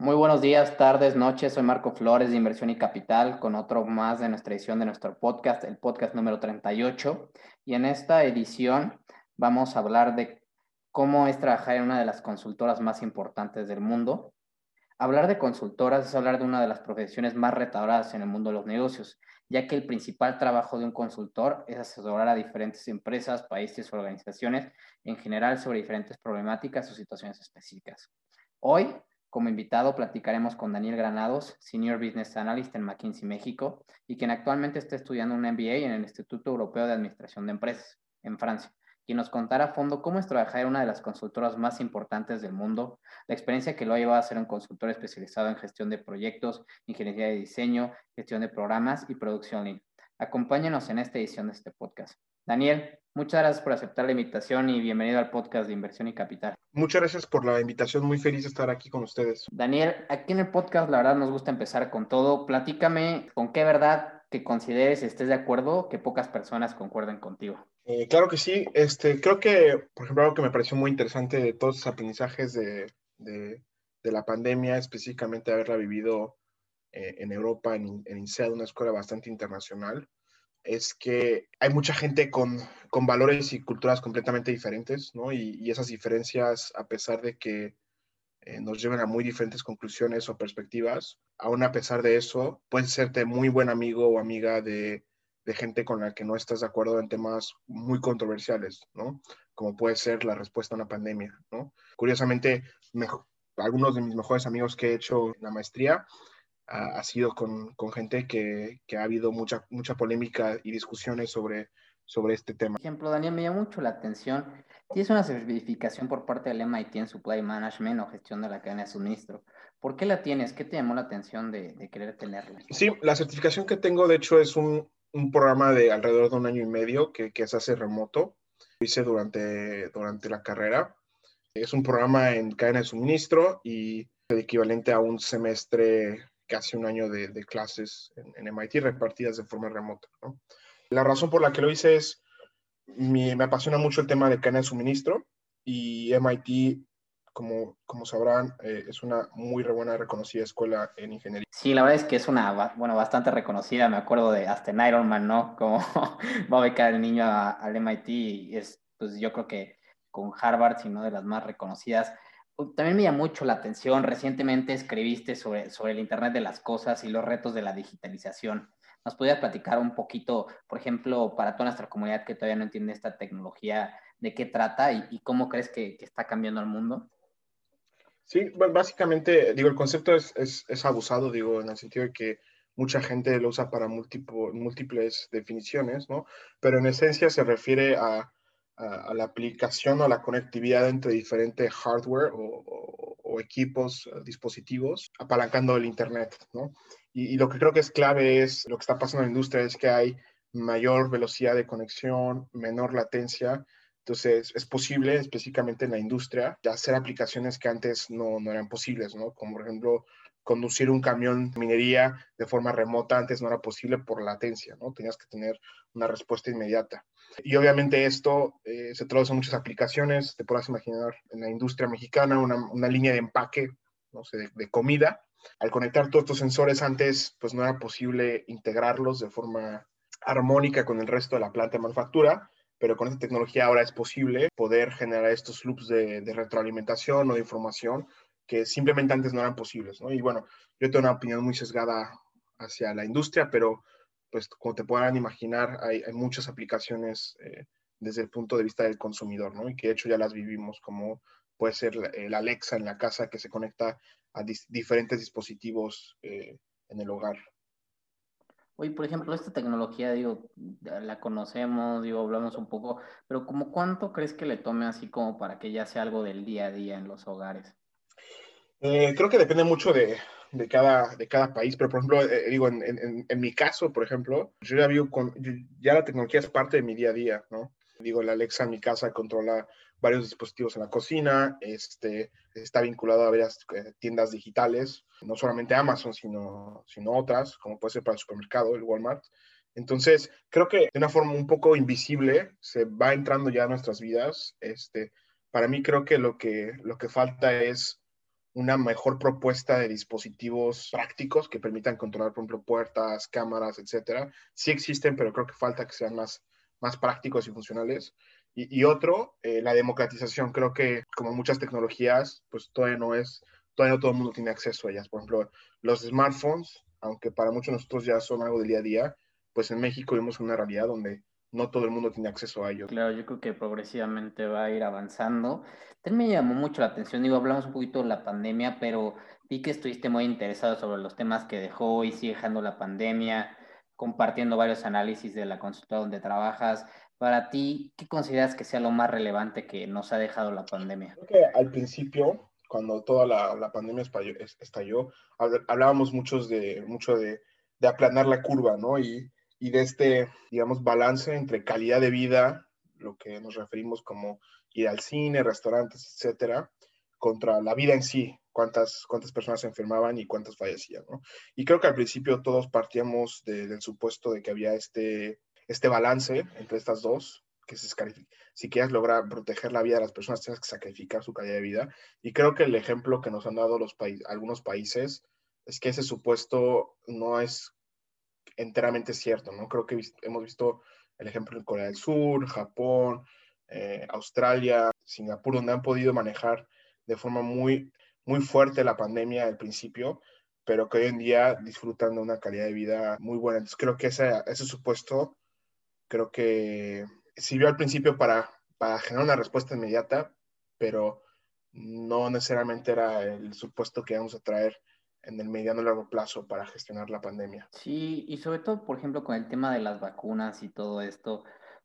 Muy buenos días, tardes, noches. Soy Marco Flores de Inversión y Capital con otro más de nuestra edición de nuestro podcast, el podcast número 38. Y en esta edición vamos a hablar de cómo es trabajar en una de las consultoras más importantes del mundo. Hablar de consultoras es hablar de una de las profesiones más retadoras en el mundo de los negocios, ya que el principal trabajo de un consultor es asesorar a diferentes empresas, países o organizaciones en general sobre diferentes problemáticas o situaciones específicas. Hoy como invitado platicaremos con Daniel Granados, Senior Business Analyst en McKinsey México y quien actualmente está estudiando un MBA en el Instituto Europeo de Administración de Empresas, en Francia, quien nos contará a fondo cómo es trabajar en una de las consultoras más importantes del mundo, la experiencia que lo ha llevado a ser un consultor especializado en gestión de proyectos, ingeniería de diseño, gestión de programas y producción lean. Acompáñenos en esta edición de este podcast. Daniel, muchas gracias por aceptar la invitación y bienvenido al podcast de Inversión y Capital. Muchas gracias por la invitación, muy feliz de estar aquí con ustedes. Daniel, aquí en el podcast la verdad nos gusta empezar con todo. Platícame con qué verdad que consideres, estés de acuerdo, que pocas personas concuerden contigo. Eh, claro que sí, este, creo que, por ejemplo, algo que me pareció muy interesante de todos los aprendizajes de, de, la pandemia, específicamente haberla vivido eh, en Europa, en, en INSEAD, una escuela bastante internacional, es que hay mucha gente con, con valores y culturas completamente diferentes, ¿no? Y, esas diferencias, a pesar de que eh, nos lleven a muy diferentes conclusiones o perspectivas, aún a pesar de eso, puedes serte muy buen amigo o amiga de, de gente con la que no estás de acuerdo en temas muy controversiales, ¿no? Como puede ser la respuesta a una pandemia, ¿no? Curiosamente, algunos de mis mejores amigos que he hecho en la maestría ha, sido con, con gente que, que, ha habido mucha, mucha polémica y discusiones sobre, sobre este tema. Por ejemplo, Daniel, me llama mucho la atención. Tienes una certificación por parte del MIT en Supply Management o gestión de la cadena de suministro. ¿Por qué la tienes? ¿Qué te llamó la atención de, de querer tenerla? Sí, la certificación que tengo, de hecho, es un, un programa de alrededor de un año y medio que, que se hace remoto. Lo hice durante, durante la carrera. Es un programa en cadena de suministro y el equivalente a un semestre casi un año de, clases en, MIT repartidas de forma remota. La razón por la que lo hice es, me apasiona mucho el tema de cadena de suministro y MIT, como, como sabrán, eh, es una muy buena reconocida escuela en ingeniería. Sí, la verdad es que es una, bueno, bastante reconocida. Me acuerdo de hasta en Ironman, ¿no? Como va a becar el niño al MIT y es, pues yo creo que con Harvard, sino de las más reconocidas también me llamó mucho la atención, recientemente escribiste sobre, sobre el Internet de las Cosas y los retos de la digitalización. ¿Nos podrías platicar un poquito, por ejemplo, para toda nuestra comunidad que todavía no entiende esta tecnología, de qué trata y, cómo crees que, está cambiando el mundo? Sí, básicamente, digo, el concepto es, es, abusado, digo, en el sentido de que mucha gente lo usa para múltiples definiciones, ¿no? Pero en esencia se refiere a a, la aplicación o a la conectividad entre diferentes hardware o, equipos, eh, dispositivos, apalancando el Internet, ¿no? Y, lo que creo que es clave es lo que está pasando en la industria, es que hay mayor velocidad de conexión, menor latencia, entonces, es posible, específicamente en la industria, hacer aplicaciones que antes no, no, eran posibles, ¿no? Como por ejemplo, conducir un camión de minería de forma remota antes no era posible por latencia, ¿no? Tenías que tener una respuesta inmediata. Y obviamente esto eh, se traduce en muchas aplicaciones, te podrás imaginar en la industria mexicana una, línea de empaque, no sé, de, comida. Al conectar todos estos sensores antes, pues no era posible integrarlos de forma armónica con el resto de la planta de manufactura, pero con esta tecnología ahora es posible poder generar estos loops de, de retroalimentación o de información que simplemente antes no eran posibles, ¿no? Y bueno, yo tengo una opinión muy sesgada hacia la industria, pero pues como te podrán imaginar, hay, hay muchas aplicaciones eh, desde el punto de vista del consumidor, ¿no? Y que de hecho ya las vivimos, como puede ser el Alexa en la casa que se conecta a diferentes dispositivos eh, en el hogar. Oye, por ejemplo, esta tecnología, digo, la conocemos, digo, hablamos un poco, pero ¿como cuánto crees que le tome así como para que ya sea algo del día a día en los hogares? Eh, creo que depende mucho de, de, cada, de cada país, pero por ejemplo, eh, digo, en, en, en, mi caso, por ejemplo, yo ya vivo con, ya la tecnología es parte de mi día a día, ¿no? Digo, la Alexa en mi casa controla varios dispositivos en la cocina, este, está vinculado a varias eh, tiendas digitales, no solamente Amazon, sino, sino otras, como puede ser para el supermercado, el Walmart. Entonces, creo que de una forma un poco invisible se va entrando ya a nuestras vidas. Este, para mí creo que lo que, lo que falta es una mejor propuesta de dispositivos prácticos que permitan controlar, por ejemplo, puertas, cámaras, etcétera. Sí existen, pero creo que falta que sean más, más prácticos y funcionales. Y, otro, eh, la democratización. Creo que como muchas tecnologías, pues todavía no es, todavía no todo el mundo tiene acceso a ellas. Por ejemplo, los smartphones, aunque para muchos de nosotros ya son algo del día a día, pues en México vivimos una realidad donde no todo el mundo tiene acceso a ellos. Claro, yo creo que progresivamente va a ir avanzando. También me llamó mucho la atención, digo, hablamos un poquito de la pandemia, pero vi que estuviste muy interesado sobre los temas que dejó y sigue dejando la pandemia, compartiendo varios análisis de la consulta donde trabajas. Para ti, ¿qué consideras que sea lo más relevante que nos ha dejado la pandemia? Creo que al principio, cuando toda la, la pandemia estalló, hablábamos muchos de, mucho de, de aplanar la curva, ¿no? Y y de este, digamos, balance entre calidad de vida, lo que nos referimos como ir al cine, restaurantes, etcétera, contra la vida en sí, cuántas, cuántas personas enfermaban y cuántas fallecían, ¿no? Y creo que al principio todos partíamos del supuesto de que había este, este balance entre estas dos, que se si quieres lograr proteger la vida de las personas, tienes que sacrificar su calidad de vida. Y creo que el ejemplo que nos han dado los algunos países es que ese supuesto no es enteramente cierto, ¿no? Creo que hemos visto el ejemplo en Corea del Sur, Japón, eh, Australia, Singapur, donde han podido manejar de forma muy, muy fuerte la pandemia al principio, pero que hoy en día disfrutan de una calidad de vida muy buena. Entonces creo que ese, supuesto, creo que sirvió al principio para, para generar una respuesta inmediata, pero no necesariamente era el supuesto que vamos a traer en el mediano y largo plazo para gestionar la pandemia. Sí, y sobre todo, por ejemplo, con el tema de las vacunas y todo esto,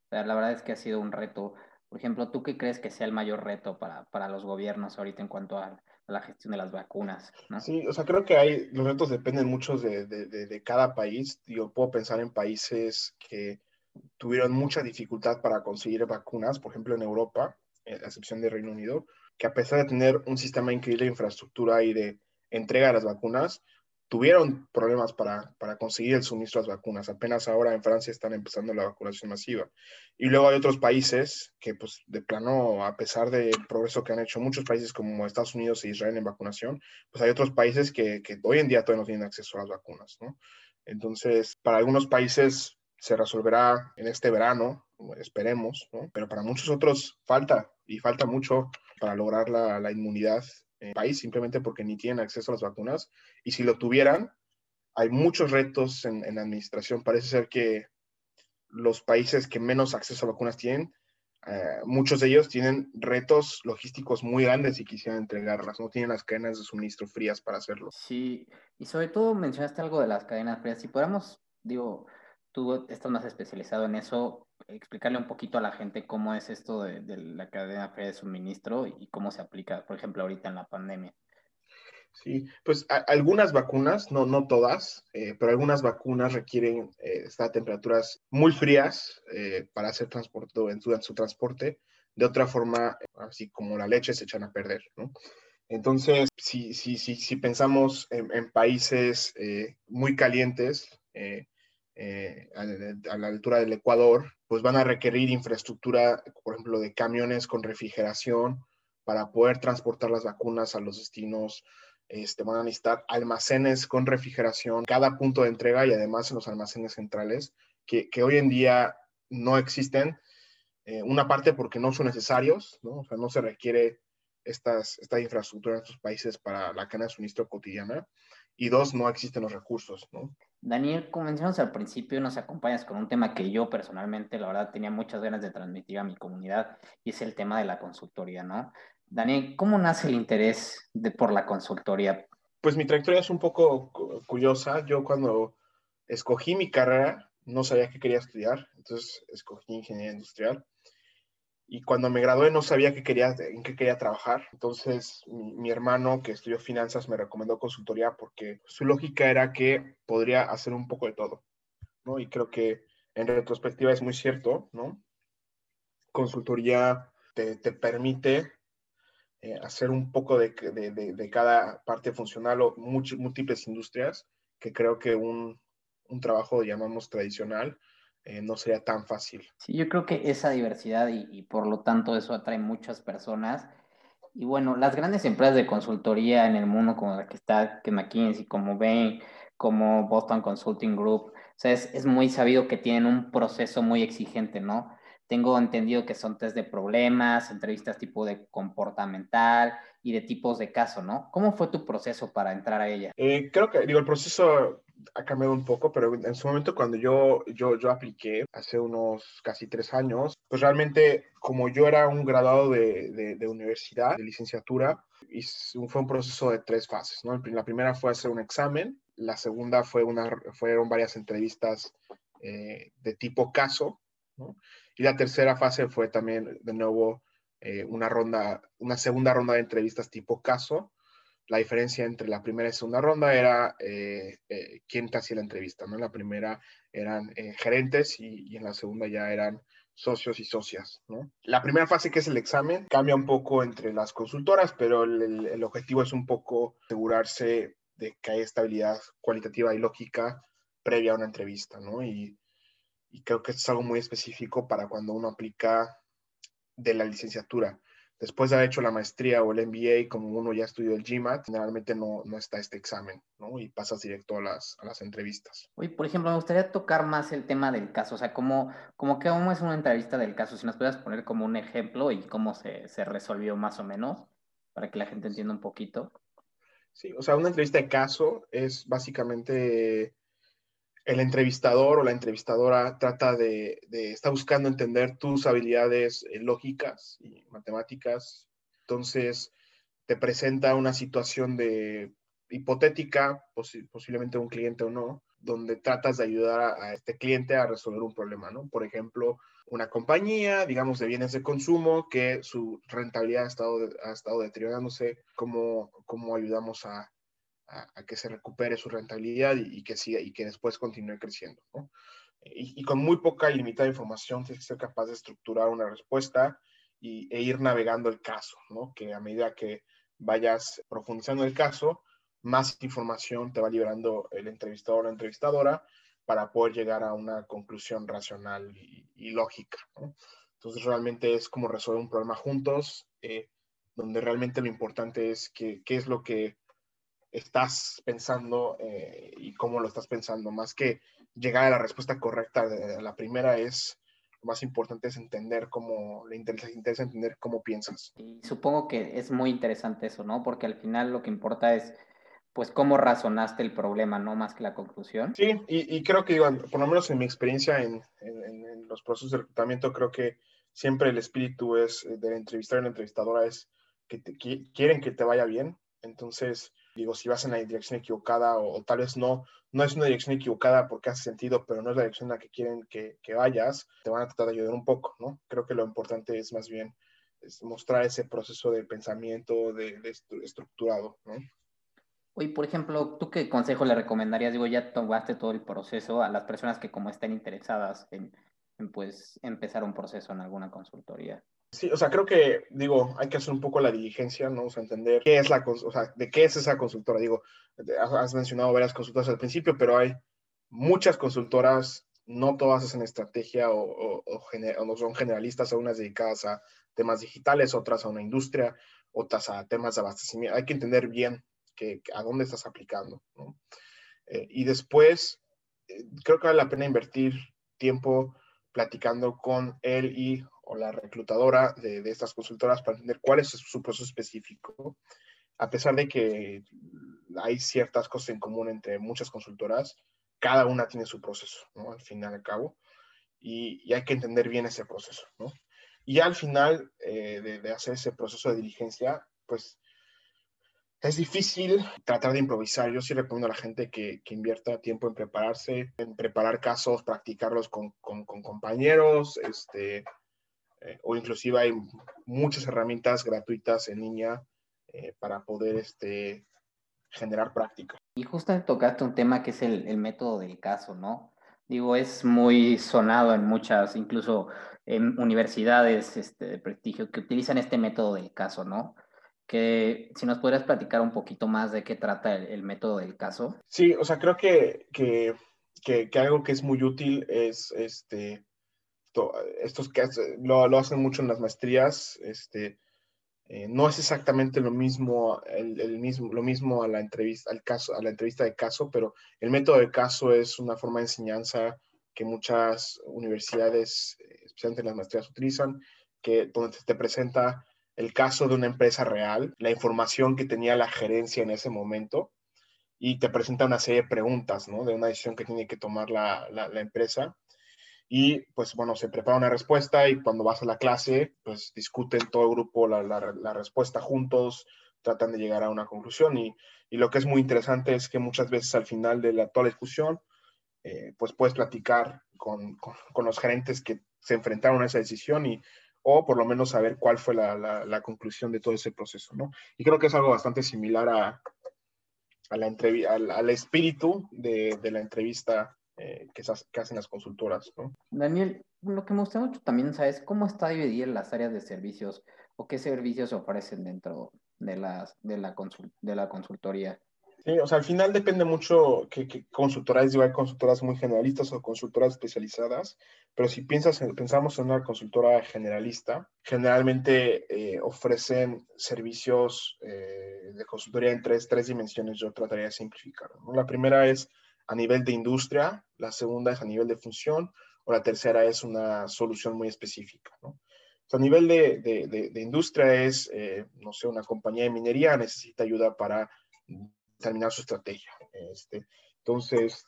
la verdad es que ha sido un reto. Por ejemplo, ¿tú qué crees que sea el mayor reto para, para los gobiernos ahorita en cuanto a, la gestión de las vacunas? ¿no? Sí, o sea, creo que hay, los retos dependen mucho de, de, de, cada país. Yo puedo pensar en países que tuvieron mucha dificultad para conseguir vacunas, por ejemplo, en Europa, a excepción de Reino Unido, que a pesar de tener un sistema increíble de infraestructura y de entrega de las vacunas, tuvieron problemas para, para, conseguir el suministro de las vacunas. Apenas ahora en Francia están empezando la vacunación masiva. Y luego hay otros países que, pues, de plano, a pesar del progreso que han hecho muchos países como Estados Unidos e Israel en vacunación, pues hay otros países que, que hoy en día todavía no tienen acceso a las vacunas, ¿no? Entonces, para algunos países se resolverá en este verano, esperemos, ¿no? Pero para muchos otros falta y falta mucho para lograr la, la inmunidad país simplemente porque ni tienen acceso a las vacunas. Y si lo tuvieran, hay muchos retos en, en administración. Parece ser que los países que menos acceso a vacunas tienen, eh, muchos de ellos tienen retos logísticos muy grandes y quisieran entregarlas, no tienen las cadenas de suministro frías para hacerlo. Sí, y sobre todo mencionaste algo de las cadenas frías. Si podamos, digo, tú estás más especializado en eso, explicarle un poquito a la gente cómo es esto de, la cadena fría de suministro y cómo se aplica, por ejemplo, ahorita en la pandemia. Sí, pues algunas vacunas, no, no todas, eh, pero algunas vacunas requieren eh, estar a temperaturas muy frías eh, para ser transportado en su, transporte. De otra forma, así como la leche, se echan a perder. Entonces, si, si, si, pensamos en, países muy calientes, eh, a, la altura del Ecuador, pues van a requerir infraestructura, por ejemplo, de camiones con refrigeración para poder transportar las vacunas a los destinos. Este, van a necesitar almacenes con refrigeración, cada punto de entrega y además en los almacenes centrales, que, que hoy en día no existen. Eh, una parte porque no son necesarios, ¿no? O sea, no se requiere estas, esta infraestructura en estos países para la cadena de suministro cotidiana. Y dos, no existen los recursos, ¿no? Daniel, como mencionamos al principio, nos acompañas con un tema que yo personalmente, la verdad, tenía muchas ganas de transmitir a mi comunidad y es el tema de la consultoría, ¿no? Daniel, ¿cómo nace el interés de, por la consultoría? Pues mi trayectoria es un poco curiosa. Yo cuando escogí mi carrera no sabía qué quería estudiar, entonces escogí ingeniería industrial y cuando me gradué no sabía qué quería, en qué quería trabajar. Entonces mi, hermano que estudió finanzas me recomendó consultoría porque su lógica era que podría hacer un poco de todo, ¿no? Y creo que en retrospectiva es muy cierto, ¿no? Consultoría te, te permite eh, hacer un poco de, de, de, cada parte funcional o múltiples industrias que creo que un, un trabajo, llamamos tradicional, eh, no sería tan fácil. Sí, yo creo que esa diversidad y, por lo tanto eso atrae muchas personas. Y bueno, las grandes empresas de consultoría en el mundo, como la que está, que McKinsey, como Bain, como Boston Consulting Group, o sea, es, es muy sabido que tienen un proceso muy exigente, ¿no? Tengo entendido que son test de problemas, entrevistas tipo de comportamental y de tipos de caso, ¿no? ¿Cómo fue tu proceso para entrar a ella? Eh, creo que, digo, el proceso ha cambiado un poco, pero en su momento cuando yo, yo, yo apliqué, hace unos casi tres años, pues realmente como yo era un graduado de, de, universidad, de licenciatura, y fue un proceso de tres fases, ¿no? La primera fue hacer un examen, la segunda fue una, fueron varias entrevistas eh, de tipo caso, ¿no? Y la tercera fase fue también de nuevo eh, una ronda, una segunda ronda de entrevistas tipo caso. La diferencia entre la primera y segunda ronda era eh, eh, quién te hacía la entrevista, ¿no? En la primera eran gerentes y, en la segunda ya eran socios y socias, ¿no? La primera fase, que es el examen, cambia un poco entre las consultoras, pero el, el objetivo es un poco asegurarse de que hay estabilidad cualitativa y lógica previa a una entrevista, ¿no? Y y creo que esto es algo muy específico para cuando uno aplica de la licenciatura. Después de haber hecho la maestría o el MBA, como uno ya estudió el GMAT, generalmente no, no está este examen, ¿no? Y pasas directo a las, a las entrevistas. Oye, por ejemplo, me gustaría tocar más el tema del caso, o sea, ¿cómo, cómo, cómo es una entrevista del caso? Si nos puedes poner como un ejemplo y cómo se, se resolvió más o menos, para que la gente entienda un poquito. Sí, o sea, una entrevista de caso es básicamente el entrevistador o la entrevistadora trata de, está buscando entender tus habilidades eh, lógicas y matemáticas. Entonces, te presenta una situación de hipotética, posiblemente un cliente o no, donde tratas de ayudar a, este cliente a resolver un problema, ¿no? Por ejemplo, una compañía, digamos, de bienes de consumo, que su rentabilidad ha estado, ha estado deteriorándose, ¿cómo, cómo ayudamos a, a, que se recupere su rentabilidad y, que siga y que después continúe creciendo. Y, con muy poca y limitada información tienes que ser capaz de estructurar una respuesta y, e ir navegando el caso, ¿no? que a medida que vayas profundizando el caso, más información te va liberando el entrevistador o la entrevistadora para poder llegar a una conclusión racional y, lógica. Entonces realmente es como resolver un problema juntos, eh, donde realmente lo importante es que, qué es lo que estás pensando eh, y cómo lo estás pensando, más que llegar a la respuesta correcta. De la primera es, lo más importante es entender cómo, le interesa, interesa entender cómo piensas. Y supongo que es muy interesante eso, ¿no? Porque al final lo que importa es, pues, cómo razonaste el problema, ¿no? Más que la conclusión. Sí, y, creo que, por lo menos en mi experiencia en, en, los procesos de reclutamiento, creo que siempre el espíritu es eh, de entrevistar a la entrevistadora es que, te, quieren que te vaya bien. Entonces, digo, si vas en la dirección equivocada o, tal vez no, no es una dirección equivocada porque hace sentido, pero no es la dirección en la que quieren que, vayas, te van a tratar de ayudar un poco, ¿no? Creo que lo importante es más bien mostrar ese proceso de pensamiento de, estructurado, ¿no? Oye, por ejemplo, ¿tú qué consejo le recomendarías? Digo, ya tomaste todo el proceso a las personas que como estén interesadas en, en pues empezar un proceso en alguna consultoría. Sí, o sea, creo que, digo, hay que hacer un poco la diligencia, ¿no? O sea, entender qué es la, o sea, de qué es esa consultora. Digo, has mencionado varias consultoras al principio, pero hay muchas consultoras, no todas hacen estrategia o, o, no son generalistas, unas dedicadas a temas digitales, otras a una industria, otras a temas de abastecimiento. Hay que entender bien que, a dónde estás aplicando, ¿no? Eh, y después, eh, creo que vale la pena invertir tiempo platicando con él y o la reclutadora de, de, estas consultoras para entender cuál es su proceso específico, a pesar de que hay ciertas cosas en común entre muchas consultoras, cada una tiene su proceso, ¿no? Al fin y al cabo, y, y hay que entender bien ese proceso, ¿no? Y al final eh, de, de, hacer ese proceso de diligencia, pues es difícil tratar de improvisar. Yo sí recomiendo a la gente que, que invierta tiempo en prepararse, en preparar casos, practicarlos con, con, con compañeros, este, eh, o inclusive hay muchas herramientas gratuitas en línea eh, para poder este, generar práctica. Y justo tocaste un tema que es el, el, método del caso, ¿no? Digo, es muy sonado en muchas, incluso en universidades este, de prestigio, que utilizan este método del caso, ¿no? Que si nos podrías platicar un poquito más de qué trata el, el método del caso. Sí, o sea, creo que, que, que, que algo que es muy útil es este, estos que lo, hacen mucho en las maestrías, este, Eh, no es exactamente lo mismo, el, mismo, lo mismo a la, entrevista, al caso, a la entrevista de caso, pero el método de caso es una forma de enseñanza que muchas universidades, eh, especialmente las maestrías, utilizan, que, donde te presenta el caso de una empresa real, la información que tenía la gerencia en ese momento y te presenta una serie de preguntas, ¿no? De una decisión que tiene que tomar la, empresa. Y pues bueno, se prepara una respuesta y cuando vas a la clase, pues discuten todo el grupo la, la respuesta juntos, tratan de llegar a una conclusión. Y, y, lo que es muy interesante es que muchas veces al final de la, toda la discusión, eh, pues puedes platicar con, con, con, los gerentes que se enfrentaron a esa decisión y o por lo menos saber cuál fue la, la, conclusión de todo ese proceso, ¿no? Y creo que es algo bastante similar a, a la al, al, espíritu de, de la entrevista eh, que, que, hacen las consultoras, ¿no? Daniel, lo que me gusta mucho también, ¿sabes cómo está dividida las áreas de servicios o qué servicios se ofrecen dentro de, las, de, la, de la consultoría? Sí, o sea, al final depende mucho que, que consultoras, digo, hay consultoras muy generalistas o consultoras especializadas, pero si piensas en, pensamos en una consultora generalista, generalmente eh, ofrecen servicios eh, de consultoría en tres, tres dimensiones, yo trataría de simplificar. La primera es a nivel de industria, la segunda es a nivel de función, o la tercera es una solución muy específica. a nivel de, de, industria es, eh, no sé, una compañía de minería necesita ayuda para terminar su estrategia. Este, entonces,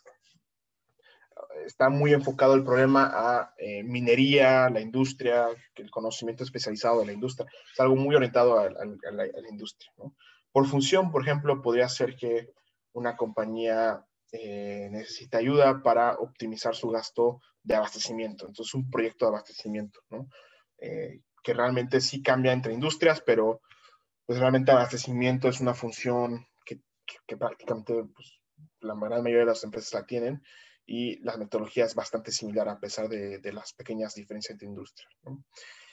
está muy enfocado el problema a eh, minería, la industria, el conocimiento especializado de la industria. Es algo muy orientado a, la, industria. Por función, por ejemplo, podría ser que una compañía eh, necesita ayuda para optimizar su gasto de abastecimiento. Entonces, un proyecto de abastecimiento, ¿no? Eh, que realmente sí cambia entre industrias, pero pues realmente abastecimiento es una función que, prácticamente pues, la gran mayoría de las empresas la tienen y la metodología es bastante similar a pesar de, de las pequeñas diferencias entre industrias.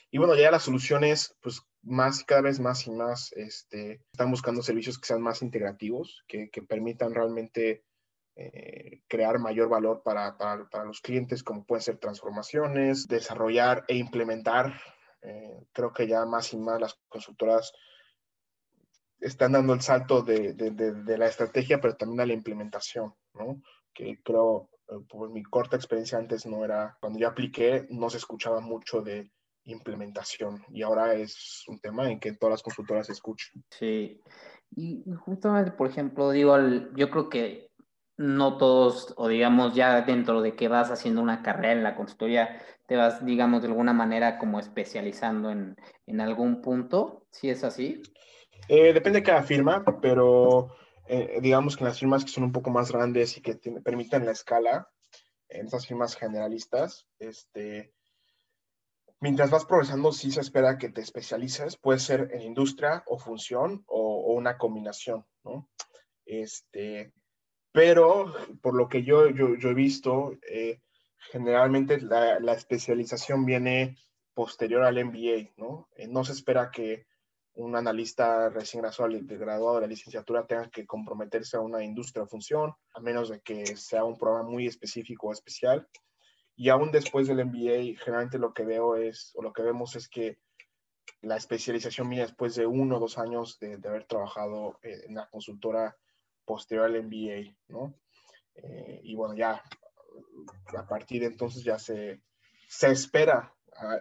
Y bueno, ya las soluciones, pues más, cada vez más y más, este, están buscando servicios que sean más integrativos, que, que permitan realmente eh, crear mayor valor para, para, para, los clientes, como pueden ser transformaciones, desarrollar e implementar. Eh, creo que ya más y más las consultoras están dando el salto de, de, de, la estrategia, pero también a la implementación, ¿no? Que creo, eh, por mi corta experiencia antes no era, cuando yo apliqué, no se escuchaba mucho de implementación y ahora es un tema en que todas las consultoras escuchan. Sí, y justamente, por ejemplo, digo, yo creo que no todos, o digamos ya dentro de que vas haciendo una carrera en la consultoría, te vas, digamos, de alguna manera como especializando en, en algún punto, ¿sí es así? Eh, depende de cada firma, pero eh, digamos que en las firmas que son un poco más grandes y que permiten la escala, en esas firmas generalistas, este, mientras vas progresando, sí se espera que te especialices, puede ser en industria o función o, una combinación, ¿no? Este, pero por lo que yo, yo, yo he visto, eh, generalmente la, la, especialización viene posterior al MBA, ¿no? no se espera que un analista recién graduado de la licenciatura tenga que comprometerse a una industria o función, a menos de que sea un programa muy específico o especial. Y aún después del MBA, generalmente lo que veo es, o lo que vemos es que la especialización viene después de uno o dos años de, haber trabajado en la consultora posterior al MBA, ¿no? Eh, y bueno, ya a partir de entonces ya se, se espera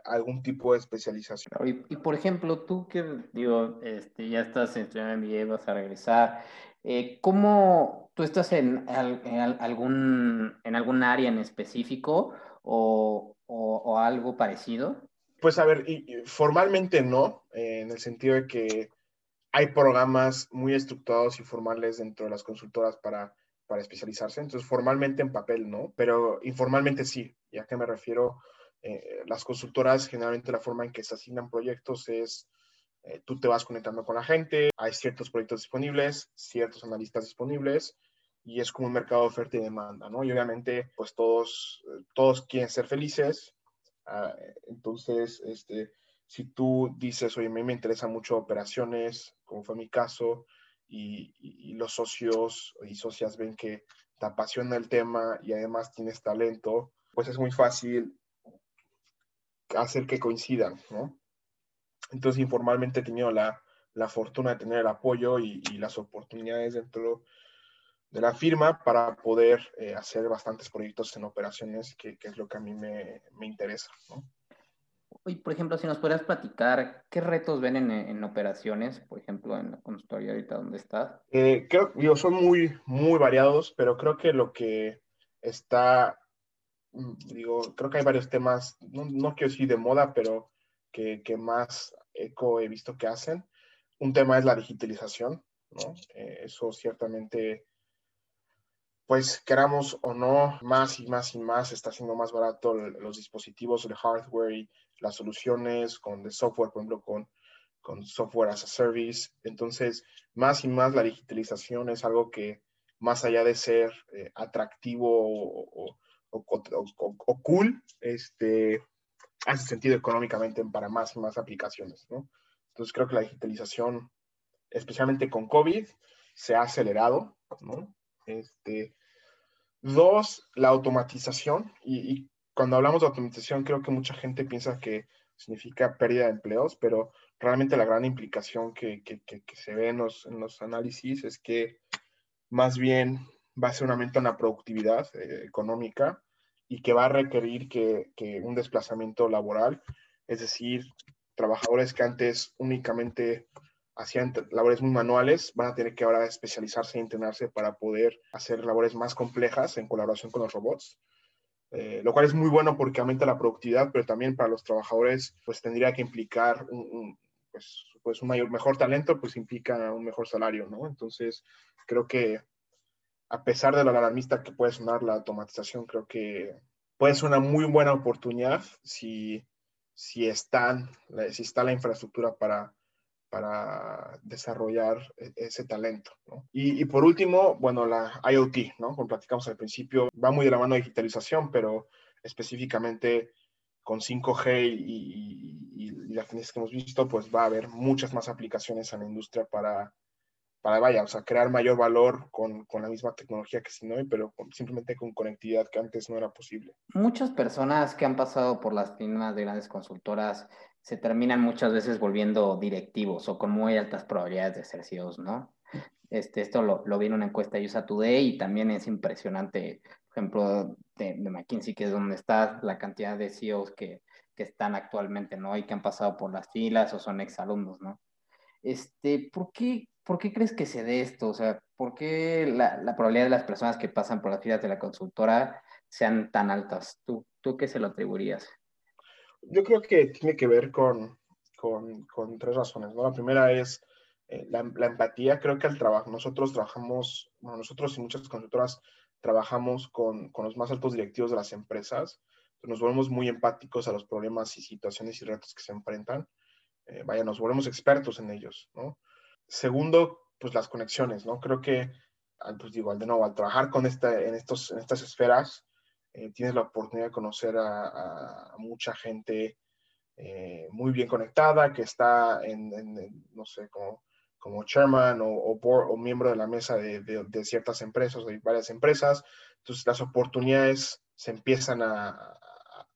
algún tipo de especialización. Y, por ejemplo, tú que digo, este, ya estás en MBA, vas a regresar, eh, ¿cómo tú estás en, algún, en algún área en específico o, o, algo parecido? Pues a ver, y, formalmente no, eh, en el sentido de que hay programas muy estructurados y formales dentro de las consultoras para, para especializarse, entonces formalmente en papel no, pero informalmente sí, ya que me refiero eh, las consultoras, generalmente la forma en que se asignan proyectos es, eh, tú te vas conectando con la gente, hay ciertos proyectos disponibles, ciertos analistas disponibles, y es como un mercado de oferta y demanda, ¿no? Y obviamente, pues todos, todos quieren ser felices, ah, entonces, este, si tú dices, oye, a mí me interesa mucho operaciones, como fue mi caso, y, los socios y socias ven que te apasiona el tema y además tienes talento, pues es muy fácil hacer que coincidan, ¿no? Entonces, informalmente he tenido la, la fortuna de tener el apoyo y, las oportunidades dentro de la firma para poder eh, hacer bastantes proyectos en operaciones, que, es lo que a mí me, me interesa. ¿no? Y, por ejemplo, si nos pudieras platicar, ¿qué retos ven en, en operaciones, por ejemplo, en la consultoría ahorita donde estás? Eh, creo, digo, son muy, muy variados, pero creo que lo que está, mm, digo, creo que hay varios temas, no, no quiero decir de moda, pero que, que, más eco he visto que hacen. Un tema es la digitalización, ¿no? Eh, eso ciertamente pues queramos o no, más y más y más está haciendo más barato los dispositivos, el hardware y las soluciones con el software, por ejemplo, con, con software as a service. Entonces, más y más la digitalización es algo que más allá de ser eh, atractivo o, cool, este, hace sentido económicamente para más y más aplicaciones, ¿no? Entonces creo que la digitalización, especialmente con COVID, se ha acelerado, ¿no? Este, dos, la automatización. Y, cuando hablamos de automatización, creo que mucha gente piensa que significa pérdida de empleos, pero realmente la gran implicación que, se ve en los, análisis es que más bien va a ser un aumento en la productividad eh, económica y que va a requerir que, un desplazamiento laboral, es decir, trabajadores que antes únicamente hacían labores muy manuales, van a tener que ahora especializarse y entrenarse para poder hacer labores más complejas en colaboración con los robots. Eh, lo cual es muy bueno porque aumenta la productividad, pero también para los trabajadores pues tendría que implicar un, pues, pues, un mayor, mejor talento, pues implica un mejor salario, ¿no? Entonces, creo que a pesar de lo alarmista que puede sonar la automatización, creo que puede ser una muy buena oportunidad si, si, están, si está la infraestructura para, para desarrollar e-, ese talento. Y, por último, bueno, la IoT, ¿no? Como platicamos al principio, va muy de la mano de digitalización, pero específicamente con 5G y, las tendencias que hemos visto, pues va a haber muchas más aplicaciones en la industria para, para vaya, o sea, crear mayor valor con, con la misma tecnología que si no, pero simplemente con conectividad que antes no era posible. Muchas personas que han pasado por las firmas de grandes consultoras se terminan muchas veces volviendo directivos o con muy altas probabilidades de ser CEOs, ¿no? Este, esto lo, lo vi en una encuesta de USA Today y también es impresionante, por ejemplo, de, McKinsey, que es donde está la cantidad de CEOs que, que, están actualmente, ¿no? Y que han pasado por las filas o son exalumnos, ¿no? Este, ¿por qué, ¿Por qué crees que se dé esto? O sea, ¿por qué la, la probabilidad de las personas que pasan por las filas de la consultora sean tan altas? ¿Tú, tú qué se lo atribuirías? Yo creo que tiene que ver con, con, con tres razones. ¿no? La primera es eh, la, la, empatía. Creo que al trabajo, nosotros trabajamos, bueno, nosotros y muchas consultoras trabajamos con, con, los más altos directivos de las empresas. Nos volvemos muy empáticos a los problemas y situaciones y retos que se enfrentan. Eh, vaya, nos volvemos expertos en ellos, ¿no? Segundo, pues las conexiones, ¿no? Creo que, pues digo, de nuevo, al trabajar con esta, en, estos, en estas esferas, eh, tienes la oportunidad de conocer a, mucha gente eh, muy bien conectada, que está en, no sé, como, como chairman o, o, miembro de la mesa de, de, ciertas empresas, de varias empresas. Entonces las oportunidades se empiezan a,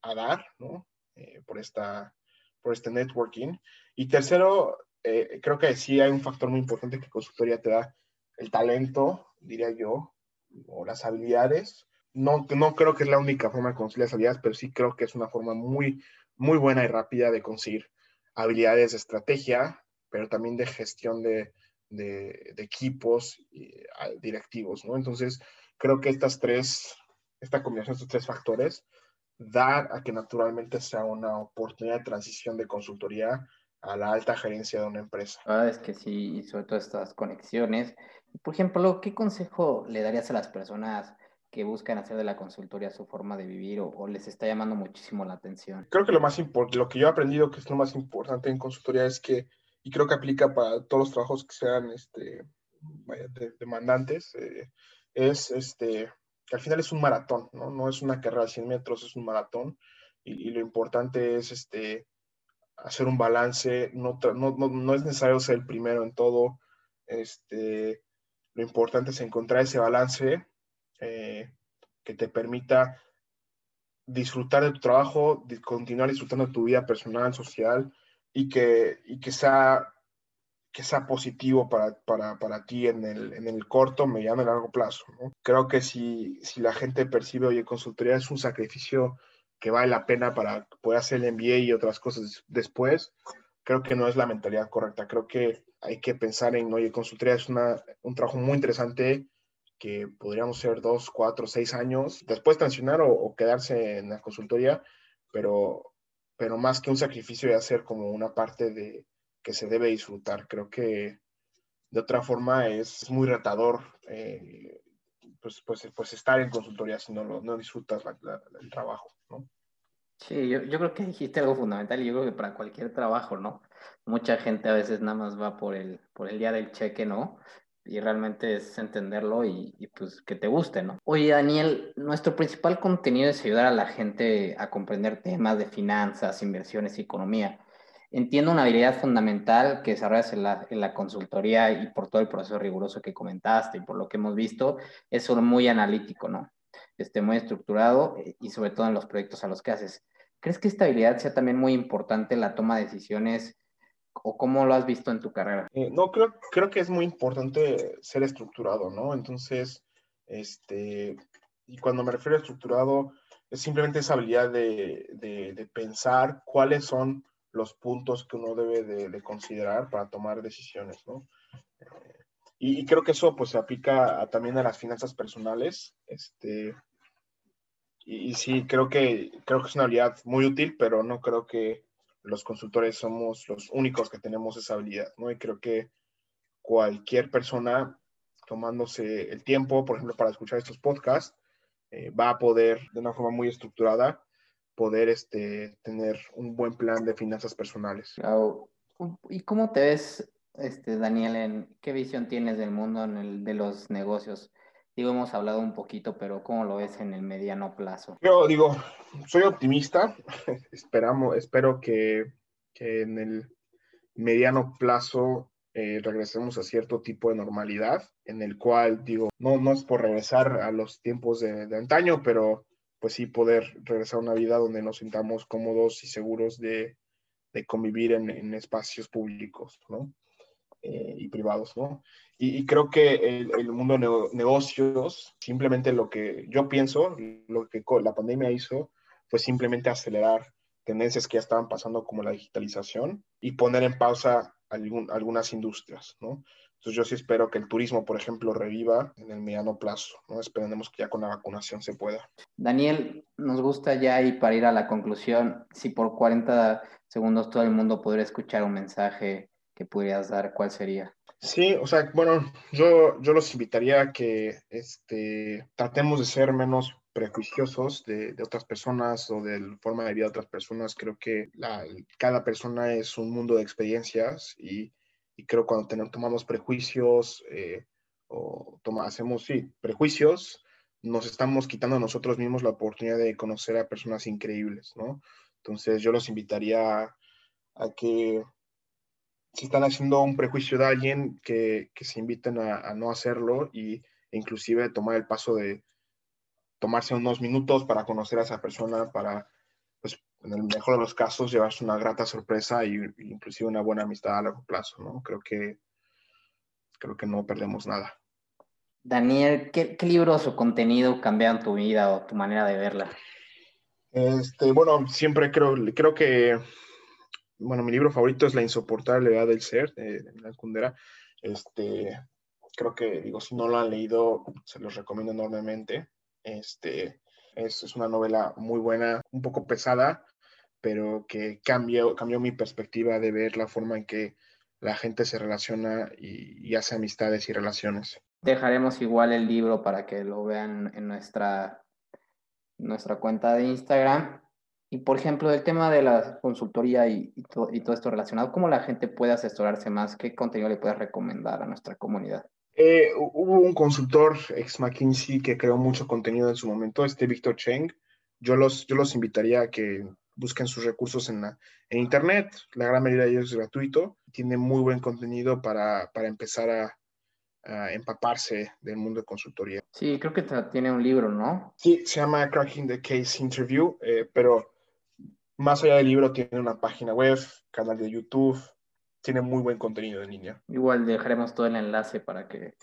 a dar, ¿no? Eh, por, esta, por este networking. Y tercero, creo que sí hay un factor muy importante que consultoría te da, el talento, diría yo, o las habilidades no, no creo que es la única forma de conseguir las habilidades, pero sí creo que es una forma muy, muy buena y rápida de conseguir habilidades de estrategia, pero también de gestión de, de, equipos directivos, ¿no? Entonces, creo que estas tres, esta combinación de estos tres factores da a que naturalmente sea una oportunidad de transición de consultoría a la alta gerencia de una empresa. Verdad es que sí, y sobre todo estas conexiones. Por ejemplo, ¿qué consejo le darías a las personas que buscan hacer de la consultoría su forma de vivir o, les está llamando muchísimo la atención? Creo que lo más lo que yo he aprendido que es lo más importante en consultoría es que, y creo que aplica para todos los trabajos que sean este, demandantes, eh, es este, que al final es un maratón, ¿no? No es una carrera de 100 metros, es un maratón y, lo importante es este, hacer un balance, no, no, no, es necesario ser el primero en todo, este, lo importante es encontrar ese balance eh, que te permita disfrutar de tu trabajo, continuar disfrutando de tu vida personal, social y que, y que sea que sea positivo para, para, para ti en el, en el, corto, mediano y largo plazo. ¿no? Creo que si, si la gente percibe, oye, consultoría es un sacrificio que vale la pena para poder hacer el MBA y otras cosas después, creo que no es la mentalidad correcta. Creo que hay que pensar en, oye, consultoría es una, un trabajo muy interesante que podríamos ser dos, cuatro, seis años, después transicionar o, o quedarse en la consultoría, pero, pero más que un sacrificio de hacer como una parte de, que se debe disfrutar. Creo que de otra forma es muy retador eh, pues, pues, pues, estar en consultoría si no, no disfrutas el trabajo, ¿no? Sí, yo, yo, creo que dijiste algo fundamental y yo creo que para cualquier trabajo, ¿no? Mucha gente a veces nada más va por el, por el día del cheque, ¿no? Y realmente es entenderlo y, pues que te guste, ¿no? Oye, Daniel, nuestro principal contenido es ayudar a la gente a comprender temas de finanzas, inversiones y economía entiendo una habilidad fundamental que desarrollas en la, en la, consultoría y por todo el proceso riguroso que comentaste y por lo que hemos visto, es muy analítico, ¿no? Este, muy estructurado eh, y sobre todo en los proyectos a los que haces. ¿Crees que esta habilidad sea también muy importante en la toma de decisiones o cómo lo has visto en tu carrera? Eh, no, creo, creo que es muy importante ser estructurado, ¿no? Entonces, este, y cuando me refiero a estructurado, es simplemente esa habilidad de, de, pensar cuáles son los puntos que uno debe de, considerar para tomar decisiones, ¿no? Y, creo que eso pues se aplica también a las finanzas personales, este, y, sí, creo que, creo que es una habilidad muy útil, pero no creo que los consultores somos los únicos que tenemos esa habilidad, ¿no? Y creo que cualquier persona tomándose el tiempo, por ejemplo, para escuchar estos podcasts, eh, va a poder de una forma muy estructurada poder este, tener un buen plan de finanzas personales. ¿Y cómo te ves, este, Daniel, en qué visión tienes del mundo en el, de los negocios? Digo, hemos hablado un poquito, pero ¿cómo lo ves en el mediano plazo? Yo digo, soy optimista, esperamos, espero que, que en el mediano plazo eh, regresemos a cierto tipo de normalidad, en el cual, digo, no, no es por regresar a los tiempos de, de antaño, pero pues sí poder regresar a una vida donde nos sintamos cómodos y seguros de, de convivir en, en, espacios públicos, ¿no? Eh, y privados, ¿no? Y, y creo que el, el, mundo de negocios, simplemente lo que yo pienso, lo que la pandemia hizo, fue simplemente acelerar tendencias que ya estaban pasando como la digitalización y poner en pausa algún, algunas industrias, ¿no? Entonces yo sí espero que el turismo, por ejemplo, reviva en el mediano plazo, ¿no? Esperemos que ya con la vacunación se pueda. Daniel, nos gusta ya y para ir a la conclusión, si por 40 segundos todo el mundo pudiera escuchar un mensaje que pudieras dar, ¿cuál sería? Sí, o sea, bueno, yo, yo los invitaría a que este, tratemos de ser menos prejuiciosos de, de, otras personas o de la forma de vida de otras personas. Creo que la, cada persona es un mundo de experiencias y y creo cuando tenemos, tomamos prejuicios eh, o toma, hacemos, sí, prejuicios, nos estamos quitando a nosotros mismos la oportunidad de conocer a personas increíbles, ¿no? Entonces yo los invitaría a que si están haciendo un prejuicio de alguien, que, que se inviten a, a, no hacerlo y, e inclusive tomar el paso de tomarse unos minutos para conocer a esa persona, para en el mejor de los casos, llevarse una grata sorpresa y, inclusive una buena amistad a largo plazo, ¿no? Creo que, creo que no perdemos nada. Daniel, ¿qué, qué libros o contenido cambiaron tu vida o tu manera de verla? Este, bueno, siempre creo, creo que, bueno, mi libro favorito es La insoportable edad del ser, de, de Milan Kundera. Este, creo que, digo, si no lo han leído, se los recomiendo enormemente. Este, es, es, una novela muy buena, un poco pesada, pero que cambió, cambió mi perspectiva de ver la forma en que la gente se relaciona y, y, hace amistades y relaciones. Dejaremos igual el libro para que lo vean en nuestra, nuestra cuenta de Instagram. Y por ejemplo, el tema de la consultoría y, y, to, y todo esto relacionado, ¿cómo la gente puede asesorarse más? ¿Qué contenido le puedes recomendar a nuestra comunidad? Eh, hubo un consultor ex McKinsey que creó mucho contenido en su momento, este Víctor Cheng. Yo los, yo los invitaría a que busquen sus recursos en, la, en Internet. La gran mayoría de ellos es gratuito. Tiene muy buen contenido para, para empezar a, a, empaparse del mundo de consultoría. Sí, creo que tiene un libro, ¿no? Sí, se llama Cracking the Case Interview, eh, pero más allá del libro tiene una página web, canal de YouTube, tiene muy buen contenido en línea. Igual dejaremos todo el enlace para que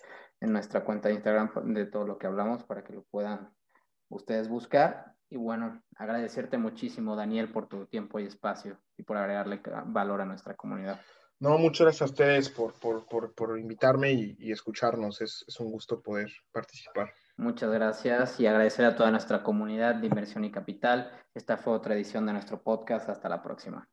en nuestra cuenta de Instagram de todo lo que hablamos para que lo puedan ustedes buscar. Y bueno, agradecerte muchísimo, Daniel, por tu tiempo y espacio y por agregarle valor a nuestra comunidad. No, muchas gracias a ustedes por, por, por, por invitarme y, y escucharnos. Es, es un gusto poder participar. Muchas gracias y agradecer a toda nuestra comunidad de inversión y capital. Esta fue otra edición de nuestro podcast. Hasta la próxima.